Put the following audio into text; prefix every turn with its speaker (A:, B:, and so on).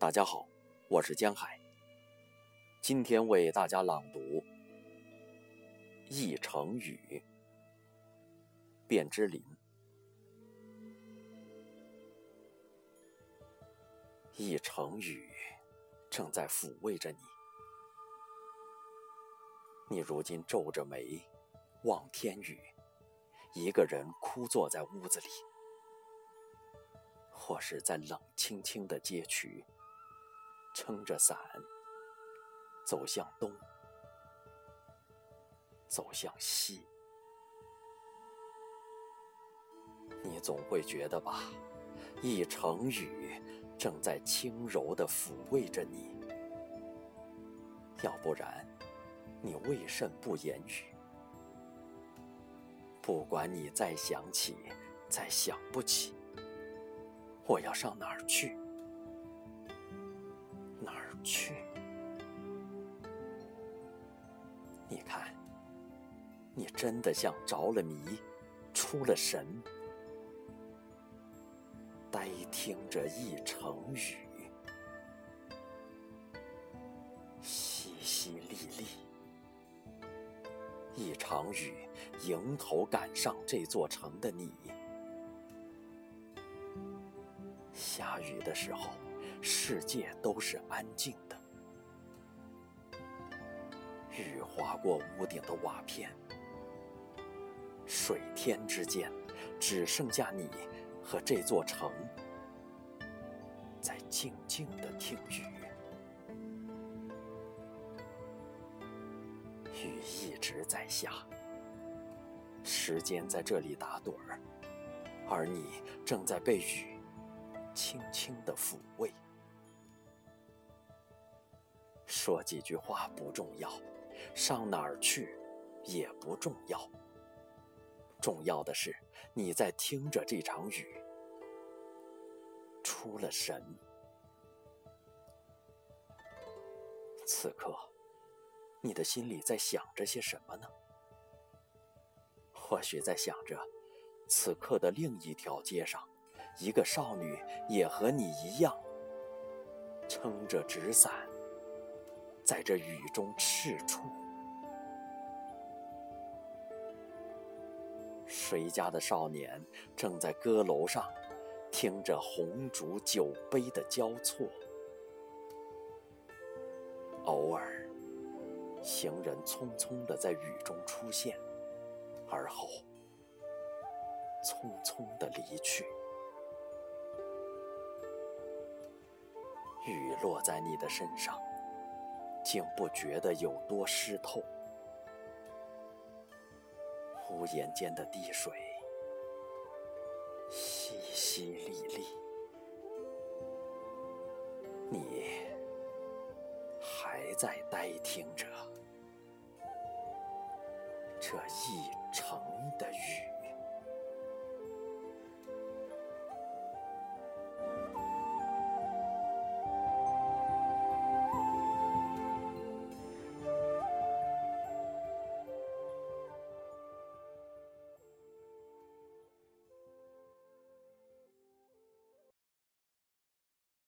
A: 大家好，我是江海。今天为大家朗读一成语《卞之琳》。一成语正在抚慰着你，你如今皱着眉望天宇，一个人枯坐在屋子里，或是在冷清清的街区。撑着伞，走向东，走向西。你总会觉得吧，一成语正在轻柔地抚慰着你。要不然，你为甚不言语？不管你再想起，再想不起，我要上哪儿去？去？你看，你真的像着了迷，出了神，呆听着一成语，淅淅沥沥，一场雨迎头赶上这座城的你，下雨的时候。世界都是安静的，雨划过屋顶的瓦片，水天之间只剩下你和这座城，在静静的听雨。雨一直在下，时间在这里打盹儿，而你正在被雨轻轻的抚慰。说几句话不重要，上哪儿去也不重要。重要的是你在听着这场雨，出了神。此刻，你的心里在想着些什么呢？或许在想着，此刻的另一条街上，一个少女也和你一样，撑着纸伞。在这雨中赤处，谁家的少年正在歌楼上听着红烛酒杯的交错？偶尔，行人匆匆的在雨中出现，而后匆匆的离去。雨落在你的身上。竟不觉得有多湿透，屋檐间的滴水淅淅沥沥，你还在呆听着这一城。